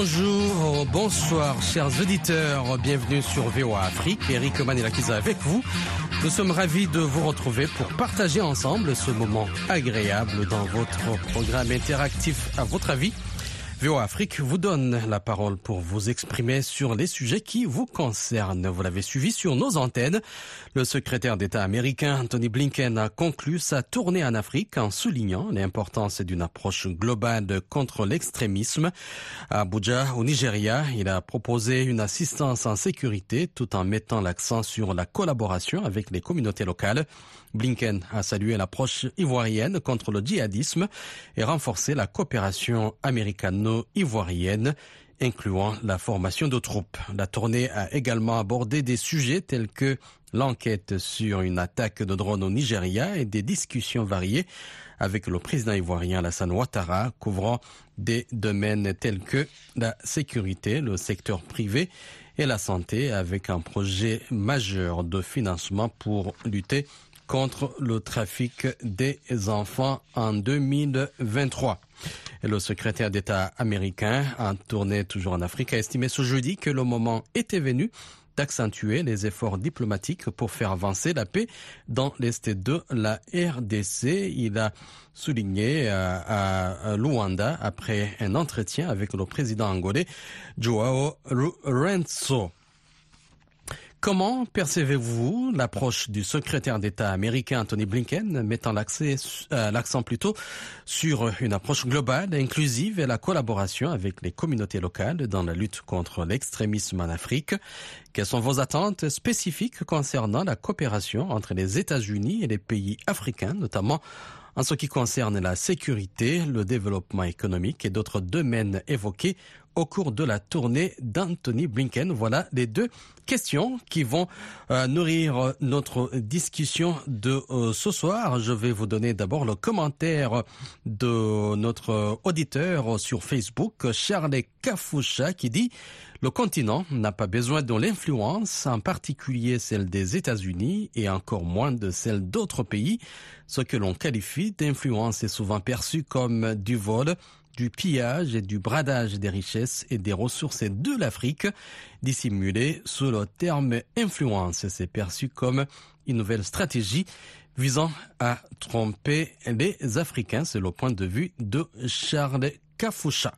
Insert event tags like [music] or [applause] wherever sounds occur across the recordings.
Bonjour, bonsoir, chers auditeurs. Bienvenue sur VOA Afrique. Eric Manelakiza avec vous. Nous sommes ravis de vous retrouver pour partager ensemble ce moment agréable dans votre programme interactif à votre avis. VOA Afrique vous donne la parole pour vous exprimer sur les sujets qui vous concernent. Vous l'avez suivi sur nos antennes. Le secrétaire d'État américain Anthony Blinken a conclu sa tournée en Afrique en soulignant l'importance d'une approche globale contre l'extrémisme. À Abuja, au Nigeria, il a proposé une assistance en sécurité tout en mettant l'accent sur la collaboration avec les communautés locales. Blinken a salué l'approche ivoirienne contre le djihadisme et renforcé la coopération américano-ivoirienne incluant la formation de troupes. La tournée a également abordé des sujets tels que l'enquête sur une attaque de drone au Nigeria et des discussions variées avec le président ivoirien Alassane Ouattara couvrant des domaines tels que la sécurité, le secteur privé et la santé avec un projet majeur de financement pour lutter contre le trafic des enfants en 2023. Et le secrétaire d'État américain, en tournée toujours en Afrique, a estimé ce jeudi que le moment était venu d'accentuer les efforts diplomatiques pour faire avancer la paix dans l'Est de la RDC. Il a souligné à, Luanda après un entretien avec le président angolais Joao Lorenzo. Comment percevez-vous l'approche du secrétaire d'État américain Anthony Blinken mettant euh, l'accent plutôt sur une approche globale, inclusive et la collaboration avec les communautés locales dans la lutte contre l'extrémisme en Afrique? Quelles sont vos attentes spécifiques concernant la coopération entre les États-Unis et les pays africains, notamment en ce qui concerne la sécurité, le développement économique et d'autres domaines évoqués au cours de la tournée d'Anthony Blinken. Voilà les deux questions qui vont euh, nourrir notre discussion de euh, ce soir. Je vais vous donner d'abord le commentaire de notre auditeur sur Facebook, Charles Kafoucha, qui dit le continent n'a pas besoin de l'influence, en particulier celle des États-Unis et encore moins de celle d'autres pays. Ce que l'on qualifie d'influence est souvent perçu comme du vol, du pillage et du bradage des richesses et des ressources de l'Afrique, dissimulé sous le terme influence. C'est perçu comme une nouvelle stratégie visant à tromper les Africains. C'est le point de vue de Charles Kafoucha.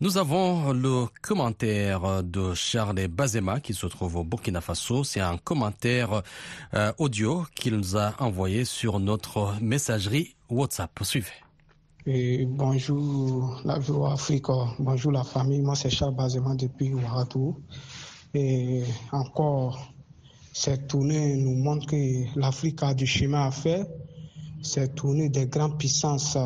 Nous avons le commentaire de Charles Bazema qui se trouve au Burkina Faso. C'est un commentaire euh, audio qu'il nous a envoyé sur notre messagerie WhatsApp. Suivez bonjour la Voix Afrique, bonjour la famille, moi c'est Charles Bazema depuis Ouagadougou. Et encore, cette tournée nous montre que l'Afrique a du chemin à faire. Cette tournée des grandes puissances.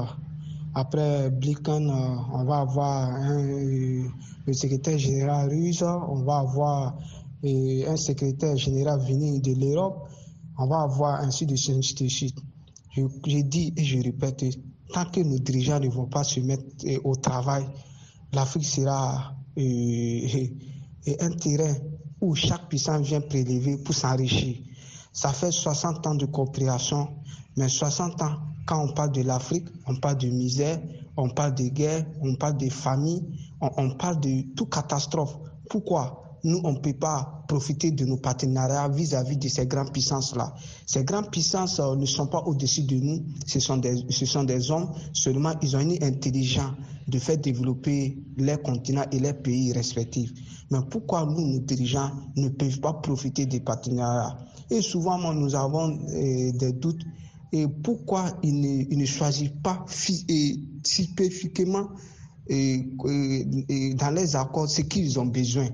Après Blinken, on va avoir le secrétaire général russe, on va avoir un secrétaire général venu de l'Europe, on va avoir ainsi de suite. Je, je dis et je répète, tant que nos dirigeants ne vont pas se mettre eh, au travail, l'Afrique sera eh, eh, un terrain où chaque puissance vient prélever pour s'enrichir. Ça fait 60 ans de coopération, mais 60 ans, quand on parle de l'Afrique, on parle de misère, on parle de guerre, on parle de famille, on, on parle de toute catastrophe. Pourquoi? Nous, on ne peut pas profiter de nos partenariats vis-à-vis de ces grandes puissances-là. Ces grandes puissances euh, ne sont pas au-dessus de nous, ce sont, des, hommes, seulement ils ont une intelligence de faire développer leurs continents et leurs pays respectifs. Mais pourquoi nous, nos dirigeants, ne peuvent pas profiter des partenariats? Et souvent, nous avons euh, des doutes. Et pourquoi ils ne choisissent pas spécifiquement dans les accords ce qu'ils ont besoin?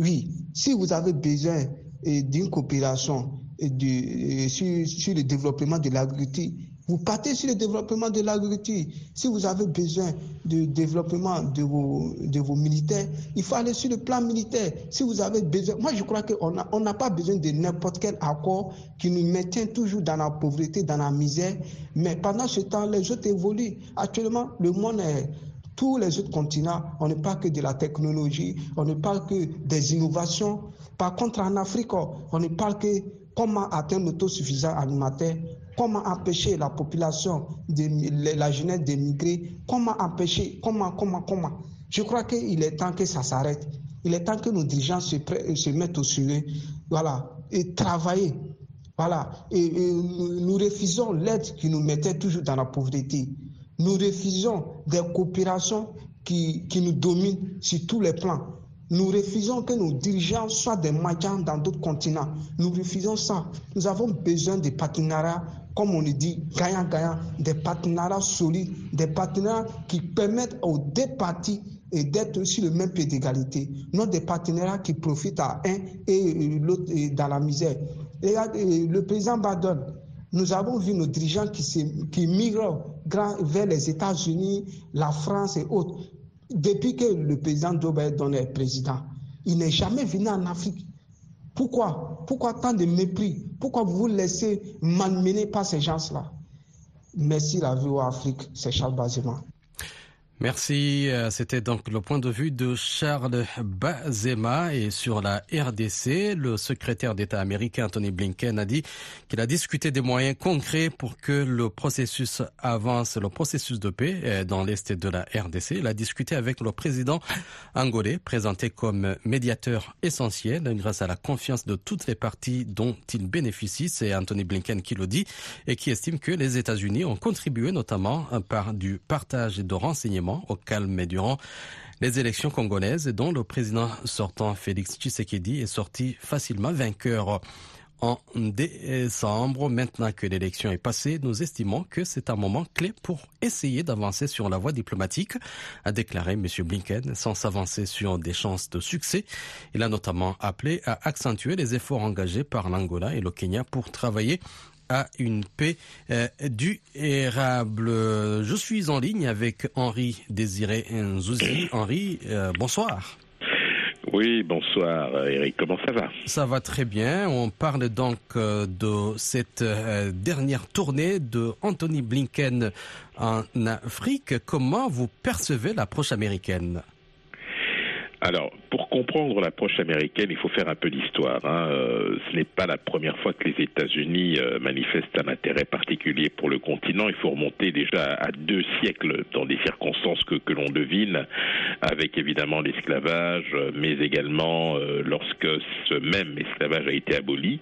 Oui, si vous avez besoin eh, d'une coopération eh, eh, sur, le développement de l'agriculture, vous partez sur le développement de l'agriculture. Si vous avez besoin de développement de vos, militaires, il faut aller sur le plan militaire. Si vous avez besoin, moi je crois qu'on n'a pas besoin de n'importe quel accord qui nous maintient toujours dans la pauvreté, dans la misère. Mais pendant ce temps, les autres évoluent. Actuellement, le monde est tous les autres continents, on ne parle que de la technologie, on ne parle que des innovations. Par contre, en Afrique, on ne parle que comment atteindre l'autosuffisance alimentaire, comment empêcher la population, la jeunesse d'émigrer, comment empêcher, comment, comment, comment. Je crois qu'il est temps que ça s'arrête. Il est temps que nos dirigeants se, se mettent au sujet, voilà, et travailler. Voilà. Et, nous refusons l'aide qui nous mettait toujours dans la pauvreté. Nous refusons des coopérations qui, qui nous dominent sur tous les plans. Nous refusons que nos dirigeants soient des magans dans d'autres continents. Nous refusons ça. Nous avons besoin de partenariats, comme on le dit, gagnant-gagnant, des partenariats solides, des partenariats qui permettent aux deux parties d'être sur le même pied d'égalité, non des partenariats qui profitent à un et l'autre dans la misère. Le président Badon, nous avons vu nos dirigeants qui, qui migrent vers les États-Unis, la France et autres. Depuis que le président Joe est président, il n'est jamais venu en Afrique. Pourquoi? Pourquoi tant de mépris? Pourquoi vous vous laissez malmener par ces gens-là? Merci la vie aux Afrique, c'est Charles Bazema. Merci. Euh, c'était donc le point de vue de Charles Bazema et sur la RDC, le secrétaire d'État américain Anthony Blinken a dit qu'il a discuté des moyens concrets pour que le processus avance, le processus de paix euh, dans l'est de la RDC. Il a discuté avec le président angolais, présenté comme médiateur essentiel grâce à la confiance de toutes les parties dont il bénéficie. C'est Anthony Blinken qui le dit et qui estime que les États-Unis ont contribué notamment par du partage de renseignements au calme durant les élections congolaises dont le président sortant Félix Tshisekedi est sorti facilement vainqueur. En décembre, maintenant que l'élection est passée, nous estimons que c'est un moment clé pour essayer d'avancer sur la voie diplomatique, a déclaré M. Blinken, sans s'avancer sur des chances de succès. Il a notamment appelé à accentuer les efforts engagés par l'Angola et le Kenya pour travailler à une paix euh, durable. Je suis en ligne avec Henri Désiré Nzouzi. [clears throat] Henri, euh, bonsoir. Oui, bonsoir Eric, comment ça va? Ça va très bien. On parle donc euh, de cette dernière tournée de Anthony Blinken en Afrique. Comment vous percevez l'approche américaine? Alors, pour comprendre l'approche américaine, il faut faire un peu d'histoire. Hein. Euh, ce n'est pas la première fois que les États-Unis euh, manifestent un intérêt particulier pour le continent. Il faut remonter déjà à deux siècles dans des circonstances que, l'on devine, avec évidemment l'esclavage, mais également euh, lorsque ce même esclavage a été aboli.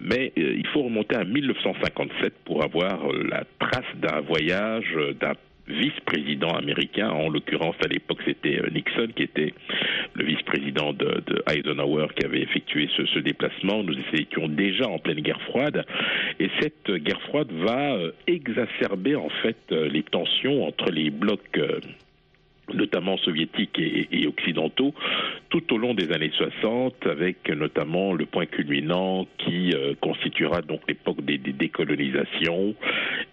Mais il faut remonter à 1957 pour avoir la trace d'un voyage d'un vice-président américain. En l'occurrence, à l'époque, c'était Nixon qui était le vice-président de, Eisenhower qui avait effectué ce, déplacement. Nous étions déjà en pleine guerre froide. Et cette guerre froide va euh, exacerber, en fait, euh, les tensions entre les blocs notamment soviétiques et, occidentaux, tout au long des années 60, avec notamment le point culminant qui euh, constituera donc l'époque des, décolonisations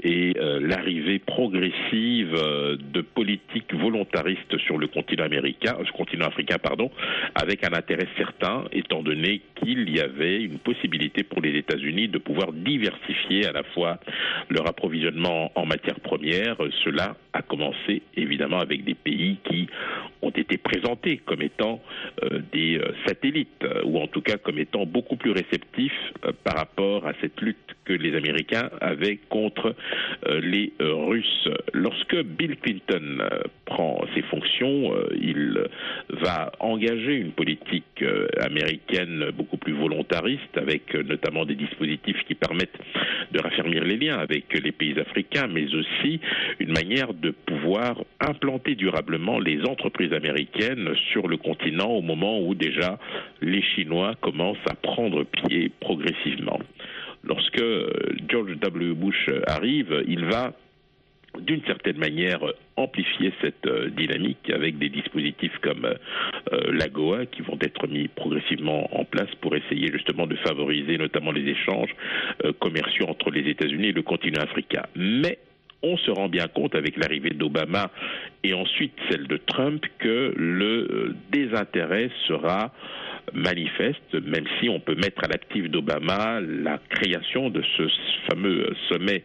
et euh, l'arrivée progressive euh, de politiques volontaristes sur le continent américain, ce continent africain, pardon, avec un intérêt certain, étant donné qu'il y avait une possibilité pour les États-Unis de pouvoir diversifier à la fois leur approvisionnement en matières premières. Cela a commencé évidemment avec des pays qui ont été présentés comme étant euh, des euh, satellites, euh, ou en tout cas comme étant beaucoup plus réceptifs par rapport à cette lutte que les Américains avaient contre les Russes. Lorsque Bill Clinton prend ses fonctions, il va engager une politique américaine beaucoup plus volontariste, avec notamment des dispositifs qui permettent de raffermir les liens avec les pays africains, mais aussi une manière de pouvoir implanter durablement les entreprises américaines sur le continent au moment où déjà les Chinois commencent à prendre pied progressivement. Lorsque euh, George W. Bush arrive, il va d'une certaine manière amplifier cette euh, dynamique avec des dispositifs comme euh, l'AGOA qui vont être mis progressivement en place pour essayer justement de favoriser notamment les échanges commerciaux entre les États-Unis et le continent africain. Mais on se rend bien compte avec l'arrivée d'Obama et ensuite celle de Trump que le euh, désintérêt sera manifeste, même si on peut mettre à l'actif d'Obama la création de ce fameux sommet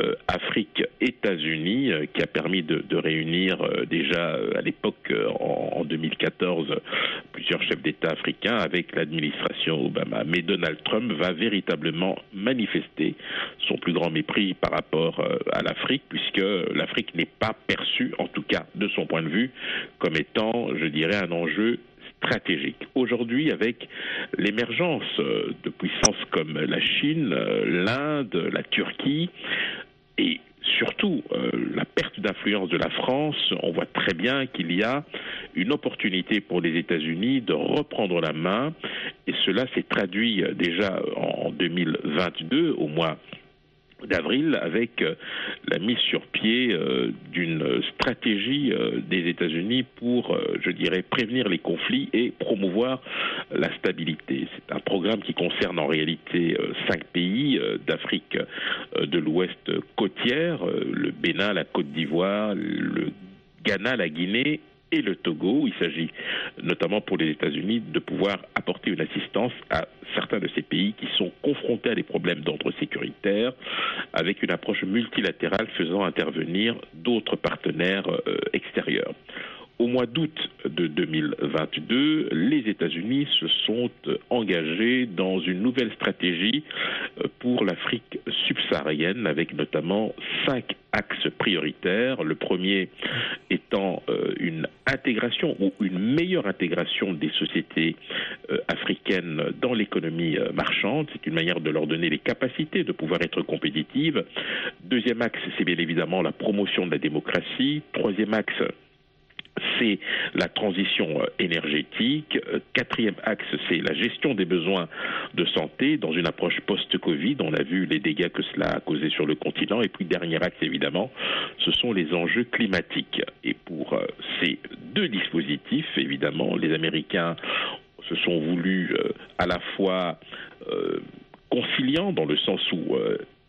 euh, Afrique-États-Unis euh, qui a permis de, réunir déjà à l'époque en, 2014 plusieurs chefs d'État africains avec l'administration Obama. Mais Donald Trump va véritablement manifester son plus grand mépris par rapport euh, à l'Afrique, puisque l'Afrique n'est pas perçue, en tout cas de son point de vue, comme étant, je dirais, un enjeu stratégique. Aujourd'hui, avec l'émergence euh, de puissances comme la Chine, euh, l'Inde, la Turquie, et surtout euh, la perte d'influence de la France, on voit très bien qu'il y a une opportunité pour les États-Unis de reprendre la main, et cela s'est traduit déjà en 2022, au mois d'avril avec euh, la mise sur pied euh, d'une stratégie euh, des États-Unis pour, je dirais, prévenir les conflits et promouvoir la stabilité. C'est un programme qui concerne en réalité cinq pays d'Afrique de l'Ouest côtière, le Bénin, la Côte d'Ivoire, le Ghana, la Guinée et le Togo. Il s'agit notamment pour les États-Unis de pouvoir apporter une assistance à certains de ces pays qui sont confrontés à des problèmes d'ordre sécuritaire avec une approche multilatérale faisant intervenir d'autres partenaires euh, extérieurs. Au mois d'août de 2022, les États-Unis se sont engagés dans une nouvelle stratégie euh, pour l'Afrique subsaharienne avec notamment cinq axes prioritaires. Le premier étant euh, une intégration ou une meilleure intégration des sociétés euh, africaines dans l'économie marchande. C'est une manière de leur donner les capacités de pouvoir être compétitives. Deuxième axe, c'est bien évidemment la promotion de la démocratie. Troisième axe, c'est la transition euh, énergétique. Euh, quatrième axe, c'est la gestion des besoins de santé dans une approche post-Covid. On a vu les dégâts que cela a causé sur le continent. Et puis, dernier axe, évidemment, ce sont les enjeux climatiques. Et pour euh, ces deux dispositifs, évidemment, les Américains se sont voulus à la fois conciliants dans le sens où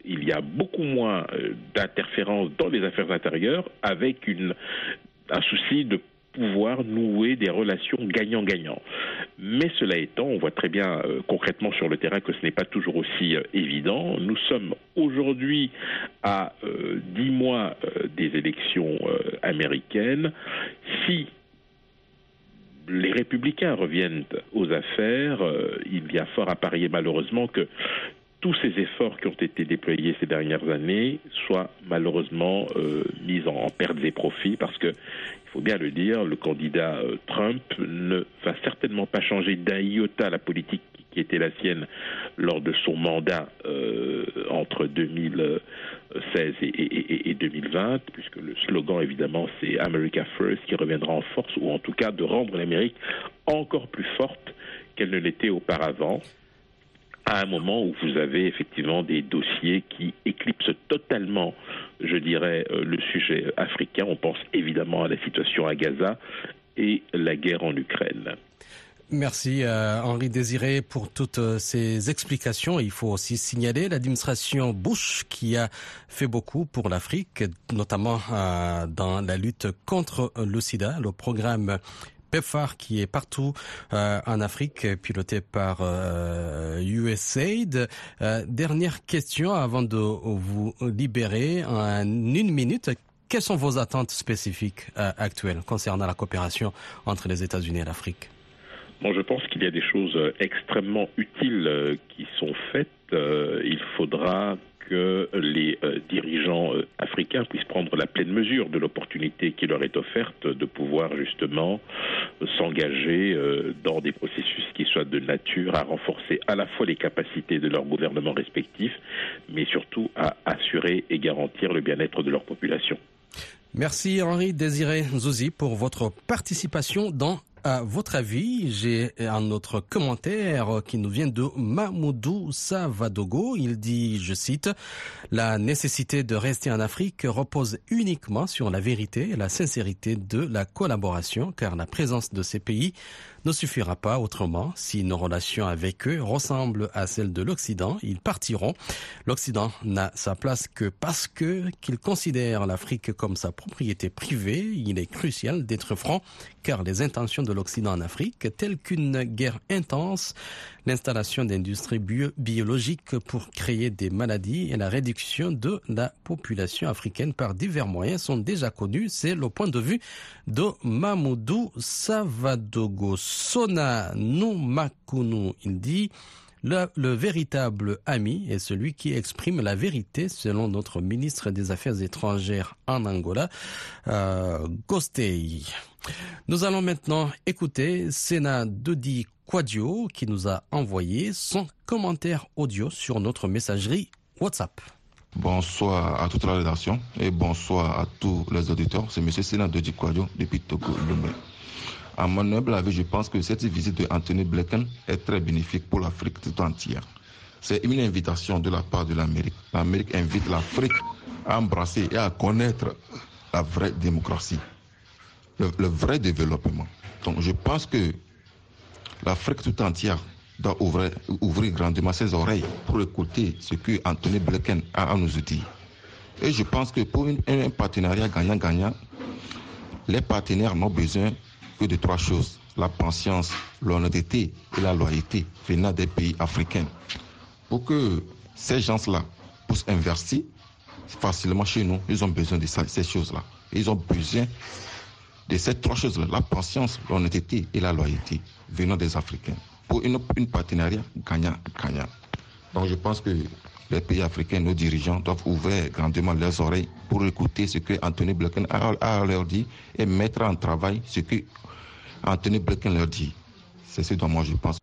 il y a beaucoup moins d'interférences dans les affaires intérieures avec une un souci de pouvoir nouer des relations gagnant-gagnant. Mais cela étant, on voit très bien euh, concrètement sur le terrain que ce n'est pas toujours aussi euh, évident. Nous sommes aujourd'hui à euh, dix mois des élections américaines. Si les républicains reviennent aux affaires, il y a fort à parier malheureusement que tous ces efforts qui ont été déployés ces dernières années soient malheureusement euh, mis en, pertes et profits parce que il faut bien le dire, le candidat euh, Trump ne va certainement pas changer d'un iota la politique qui était la sienne lors de son mandat euh, entre 2016 et, et, 2020, puisque le slogan évidemment c'est America First qui reviendra en force, ou en tout cas de rendre l'Amérique encore plus forte qu'elle ne l'était auparavant à un moment où vous avez effectivement des dossiers qui éclipsent totalement, je dirais, euh, le sujet africain. On pense évidemment à la situation à Gaza et la guerre en Ukraine. Merci euh, Henri Désiré pour toutes euh, ces explications. Il faut aussi signaler l'administration Bush qui a fait beaucoup pour l'Afrique, notamment dans la lutte contre le sida. Le programme PEPFAR qui est partout euh, en Afrique, piloté par euh, USAID. Euh, dernière question avant de vous libérer en une minute. Quelles sont vos attentes spécifiques actuelles concernant la coopération entre les États-Unis et l'Afrique? Bon, je pense qu'il y a des choses extrêmement utiles qui sont faites. il faudra que les euh, dirigeants euh, africains puissent prendre la pleine mesure de l'opportunité qui leur est offerte de pouvoir justement s'engager euh, dans des processus qui soient de nature à renforcer à la fois les capacités de leurs gouvernements respectifs, mais surtout à assurer et garantir le bien-être de leur population. Merci Henri Désiré Zouzi pour votre participation dans à votre avis, j'ai un autre commentaire qui nous vient de Mamoudou Savadogo. Il dit, je cite, La nécessité de rester en Afrique repose uniquement sur la vérité et la sincérité de la collaboration, car la présence de ces pays ne suffira pas autrement. Si nos relations avec eux ressemblent à celles de l'Occident, ils partiront. L'Occident n'a sa place que parce que qu'il considère l'Afrique comme sa propriété privée. Il est crucial d'être franc, car les intentions de l'Occident en Afrique, telle qu'une guerre intense, l'installation d'industries biologiques pour créer des maladies et la réduction de la population africaine par divers moyens sont déjà connus. C'est le point de vue de Mamoudou Savadogo Sona Numakunu. Il dit le, véritable ami est celui qui exprime la vérité, selon notre ministre des Affaires étrangères en Angola, euh, Gostei. Nous allons maintenant écouter Sena Dodi Quadio qui nous a envoyé son commentaire audio sur notre messagerie WhatsApp. Bonsoir à toute la rédaction et bonsoir à tous les auditeurs. C'est M. Sena Dodi Quadio depuis Togo, Lumbe. À mon humble avis, je pense que cette visite de Anthony Blinken est très bénéfique pour l'Afrique tout entière. C'est une invitation de la part de l'Amérique. L'Amérique invite l'Afrique à embrasser et à connaître la vraie démocratie, le, vrai développement. Donc je pense que l'Afrique tout entière doit ouvrir, grandement ses oreilles pour écouter ce que Anthony Blinken a à nous dire. Et je pense que pour un partenariat gagnant-gagnant, les partenaires n'ont besoin que de trois choses. La patience, l'honnêteté et la loyauté venant des pays africains. Pour que ces gens-là puissent investir facilement chez nous, ils ont besoin de ces choses-là. Ils ont besoin de ces trois choses-là, la patience, l'honnêteté et la loyauté venant des Africains. Pour une, une partenariat gagnant-gagnant. Donc je pense que les pays africains, nos dirigeants doivent ouvrir grandement leurs oreilles pour écouter ce que Anthony Blinken a, leur dit et mettre en travail ce que Anthony Blinken leur dit. C'est ce dont moi je pense.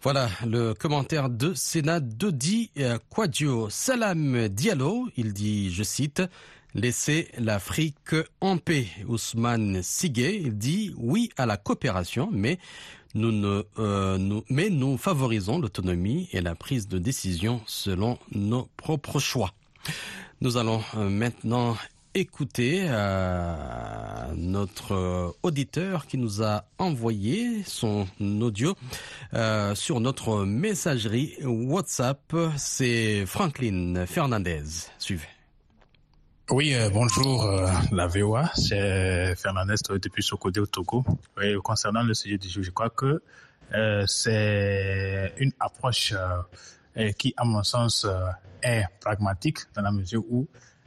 Voilà le commentaire de Sénat Dodi Quadio. Salam Diallo, il dit, je cite, Laissez l'Afrique en paix. Ousmane Sigé, il dit oui à la coopération, mais nous, ne, euh, nous, mais nous favorisons l'autonomie et la prise de décision selon nos propres choix. Nous allons euh, maintenant écouter euh, notre euh, auditeur qui nous a envoyé son audio euh, sur notre messagerie WhatsApp. C'est Franklin Fernandez. Suivez. Oui, bonjour la VOA, c'est Fernandez depuis Sokodé au Togo. concernant le sujet du jour, je crois que c'est une approche qui, à mon sens, est pragmatique dans la mesure où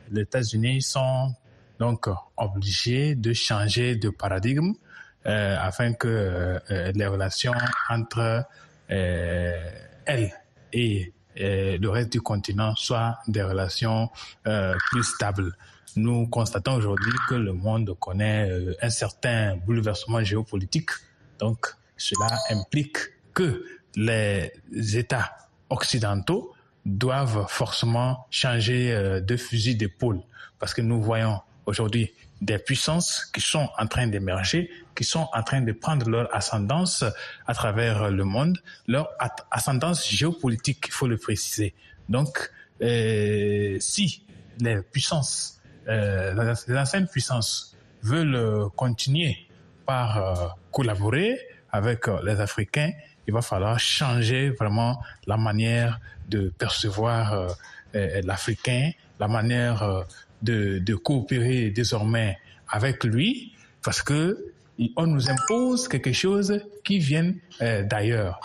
les États-Unis sont donc obligés de changer de paradigme euh, afin que euh, les relations entre euh, elles et le reste du continent soient des relations plus stables. Nous constatons aujourd'hui que le monde connaît un certain bouleversement géopolitique. Donc, cela implique que les États occidentaux doivent forcément changer euh, de fusil d'épaule parce que nous voyons aujourd'hui des puissances qui sont en train d'émerger, qui sont en train de prendre leur ascendance à travers le monde, leur ascendance géopolitique, il faut le préciser. Donc, euh, si les puissances, euh, les anciennes puissances veulent continuer par collaborer avec les Africains, il va falloir changer vraiment la manière de percevoir euh, euh, l'Africain, la manière euh, de, coopérer désormais avec lui, parce que on nous impose quelque chose qui vient d'ailleurs.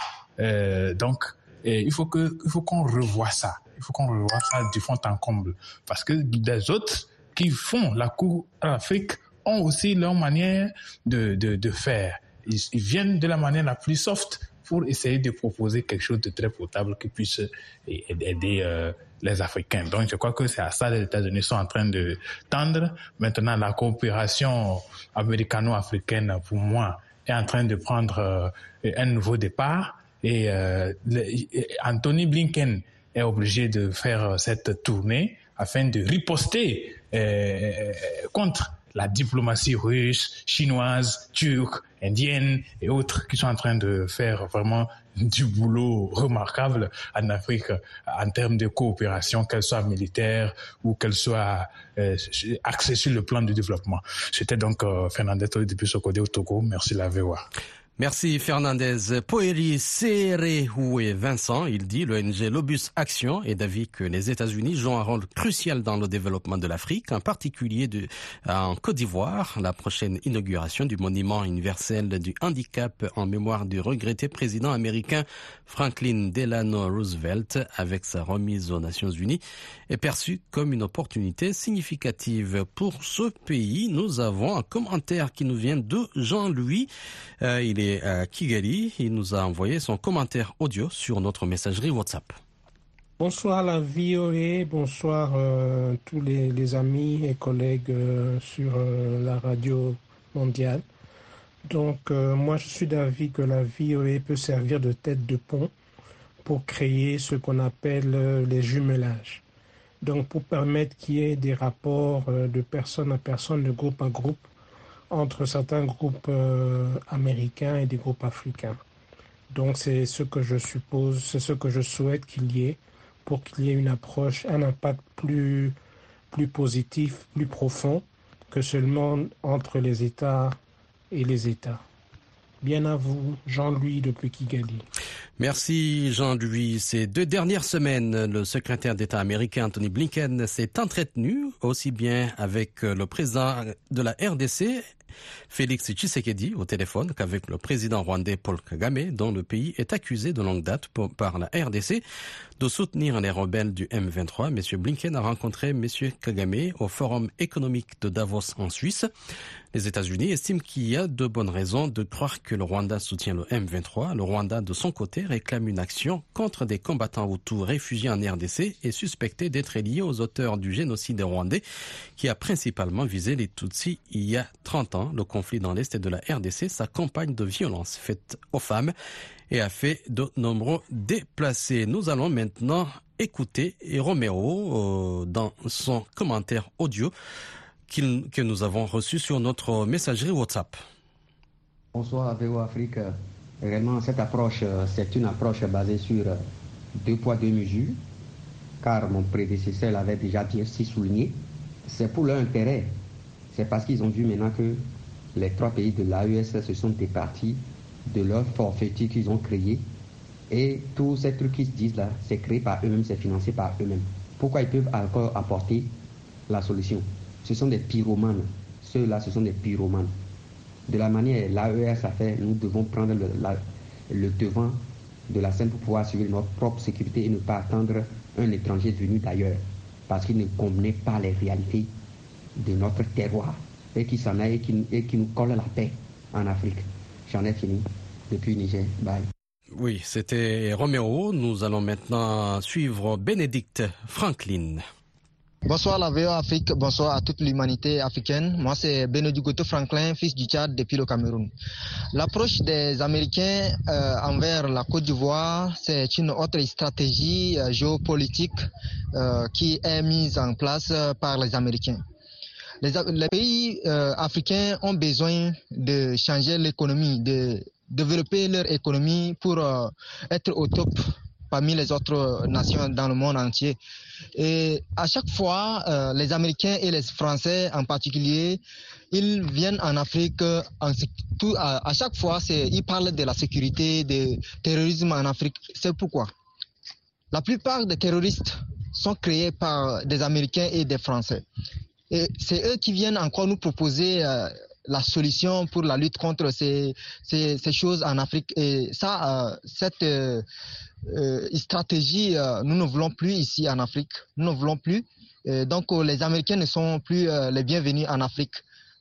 donc, il faut que, faut qu'on revoie ça. Il faut qu'on revoie ça du fond en comble, parce que des autres qui font la cour à l'Afrique ont aussi leur manière de, de, faire. Ils, viennent de la manière la plus soft pour essayer de proposer quelque chose de très potable qui puisse aider euh, les Africains. Donc, je crois que c'est à ça que les États-Unis sont en train de tendre. Maintenant, la coopération américano-africaine, pour moi, est en train de prendre euh, un nouveau départ. Et euh, Anthony Blinken est obligé de faire cette tournée afin de riposter contre la diplomatie russe, chinoise, turque, indienne et autres qui sont en train de faire vraiment du boulot remarquable en Afrique en termes de coopération, qu'elle soit militaire ou qu'elle soit euh, axée sur le plan du développement. C'était donc euh, Fernandette depuis Sokodé au Togo. Merci la VOA. Merci Fernandez. Poeri Serehoué Vincent, il dit l'ONG Lobus Action est d'avis que les États-Unis jouent un rôle crucial dans le développement de l'Afrique, en particulier de, en Côte d'Ivoire. La prochaine inauguration du monument universel du handicap en mémoire du regretté président américain Franklin Delano Roosevelt avec sa remise aux Nations Unies est perçue comme une opportunité significative pour ce pays. Nous avons un commentaire qui nous vient de Jean-Louis. Euh, il à Kigali. Il nous a envoyé son commentaire audio sur notre messagerie WhatsApp. Bonsoir la VOA, bonsoir euh, tous les, amis et collègues euh, sur euh, la radio mondiale. Donc moi je suis d'avis que la VOA peut servir de tête de pont pour créer ce qu'on appelle les jumelages. Donc pour permettre qu'il y ait des rapports de personne à personne, de groupe à groupe, entre certains groupes euh, américains et des groupes africains. Donc c'est ce que je suppose, c'est ce que je souhaite qu'il y ait pour qu'il y ait une approche, un impact plus, plus positif, plus profond que seulement entre les États et les États. Bien à vous, Jean-Louis depuis Kigali. Merci Jean-Louis. Ces deux dernières semaines, le secrétaire d'État américain Anthony Blinken s'est entretenu aussi bien avec le président de la RDC Félix Tshisekedi au téléphone qu'avec le président rwandais Paul Kagame, dont le pays est accusé de longue date par la RDC de soutenir les rebelles du M23. M. Blinken a rencontré M. Kagame au Forum économique de Davos en Suisse. Les États-Unis estiment qu'il y a de bonnes raisons de croire que le Rwanda soutient le M23. Le Rwanda, de son côté, réclame une action contre des combattants Hutus réfugiés en RDC et suspectés d'être liés aux auteurs du génocide rwandais qui a principalement visé les Tutsis il y a 30 ans. Le conflit dans l'Est de la RDC s'accompagne de violences faites aux femmes et a fait de nombreux déplacés. Nous allons maintenant écouter Romero euh, dans son commentaire audio que nous avons reçu sur notre messagerie WhatsApp. Bonsoir VO Afrique. Réellement, cette approche, euh, c'est une approche basée sur euh, deux poids, deux mesures, car mon prédécesseur l'avait déjà dit, si souligné. C'est pour leur intérêt. C'est parce qu'ils ont vu maintenant que les trois pays de l'AES se sont départis de leur forfaiture qu'ils ont créé. Et tous ces trucs qui se disent là, c'est créé par eux-mêmes, c'est financé par eux-mêmes. Pourquoi ils peuvent encore apporter la solution? Ce sont des pyromanes. Ceux-là, ce sont des pyromanes. De la manière l'AES a fait, nous devons prendre le, devant de la scène pour pouvoir assurer notre propre sécurité et ne pas attendre un étranger venu d'ailleurs, parce qu'il ne connaît pas les réalités de notre terroir et qui s'en aille et qui, nous colle la paix en Afrique. J'en ai fini depuis Niger. Bye. Oui, c'était Roméo. Nous allons maintenant suivre Bénédicte Franklin. Bonsoir la VO Afrique, bonsoir à toute l'humanité africaine. Moi c'est Benedict Franklin, fils du Tchad depuis le Cameroun. L'approche des Américains euh, envers la Côte d'Ivoire, c'est une autre stratégie euh, géopolitique euh, qui est mise en place par les Américains. Les, pays africains ont besoin de changer l'économie, de développer leur économie pour être au top parmi les autres nations dans le monde entier. Et à chaque fois, euh, les Américains et les Français en particulier, ils viennent en Afrique. À, à, chaque fois, ils parlent de la sécurité, du terrorisme en Afrique. C'est pourquoi la plupart des terroristes sont créés par des Américains et des Français. Et c'est eux qui viennent encore nous proposer euh, la solution pour la lutte contre ces, ces, choses en Afrique. Et ça, euh, cette euh, stratégie, nous ne voulons plus ici en Afrique. Nous ne voulons plus. donc les Américains ne sont plus les bienvenus en Afrique.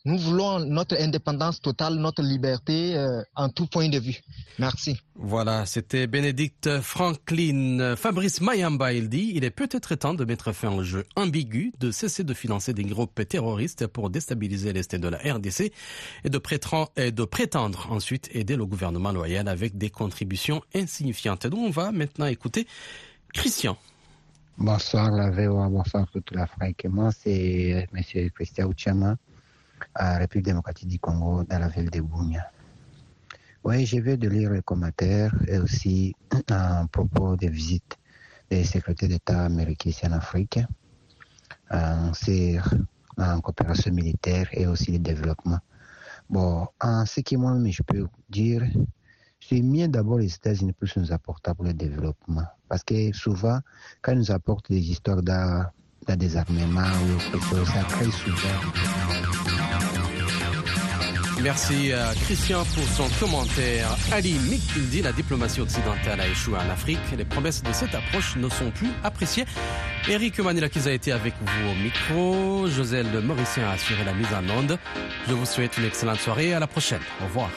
Nous voulons notre indépendance totale, notre liberté euh, en tout point de vue. Merci. Voilà, c'était Bénédicte Franklin. Fabrice Mayamba, il dit, il est peut-être temps de mettre fin au jeu ambigu, de cesser de financer des groupes terroristes pour déstabiliser l'Est de la RDC et de, et de prétendre ensuite aider le gouvernement loyal avec des contributions insignifiantes. Donc on va maintenant écouter Christian. Bonsoir la VOA, bonsoir toute l'Afrique. Moi, c'est M. Christian Ouchama à République démocratique du Congo, dans la ville de Bounia. Oui, je vais de lire les commentaires et aussi à propos des visites des secrétaires d'État américains ici en Afrique, en, en coopération militaire et aussi le développement. Bon, en ce qui moi, je peux dire, c'est mieux d'abord les États-Unis pour nous apporter pour le développement. Parce que souvent, quand ils nous apportent des histoires d'un désarmement ou ça crée souvent. Merci à Christian pour son commentaire. Ali Mikildi, la diplomatie occidentale a échoué en Afrique. Les promesses de cette approche ne sont plus appréciées. Eric Manila qui a été avec vous au micro. José Le Mauricien a assuré la mise en onde. Je vous souhaite une excellente soirée et à la prochaine. Au revoir.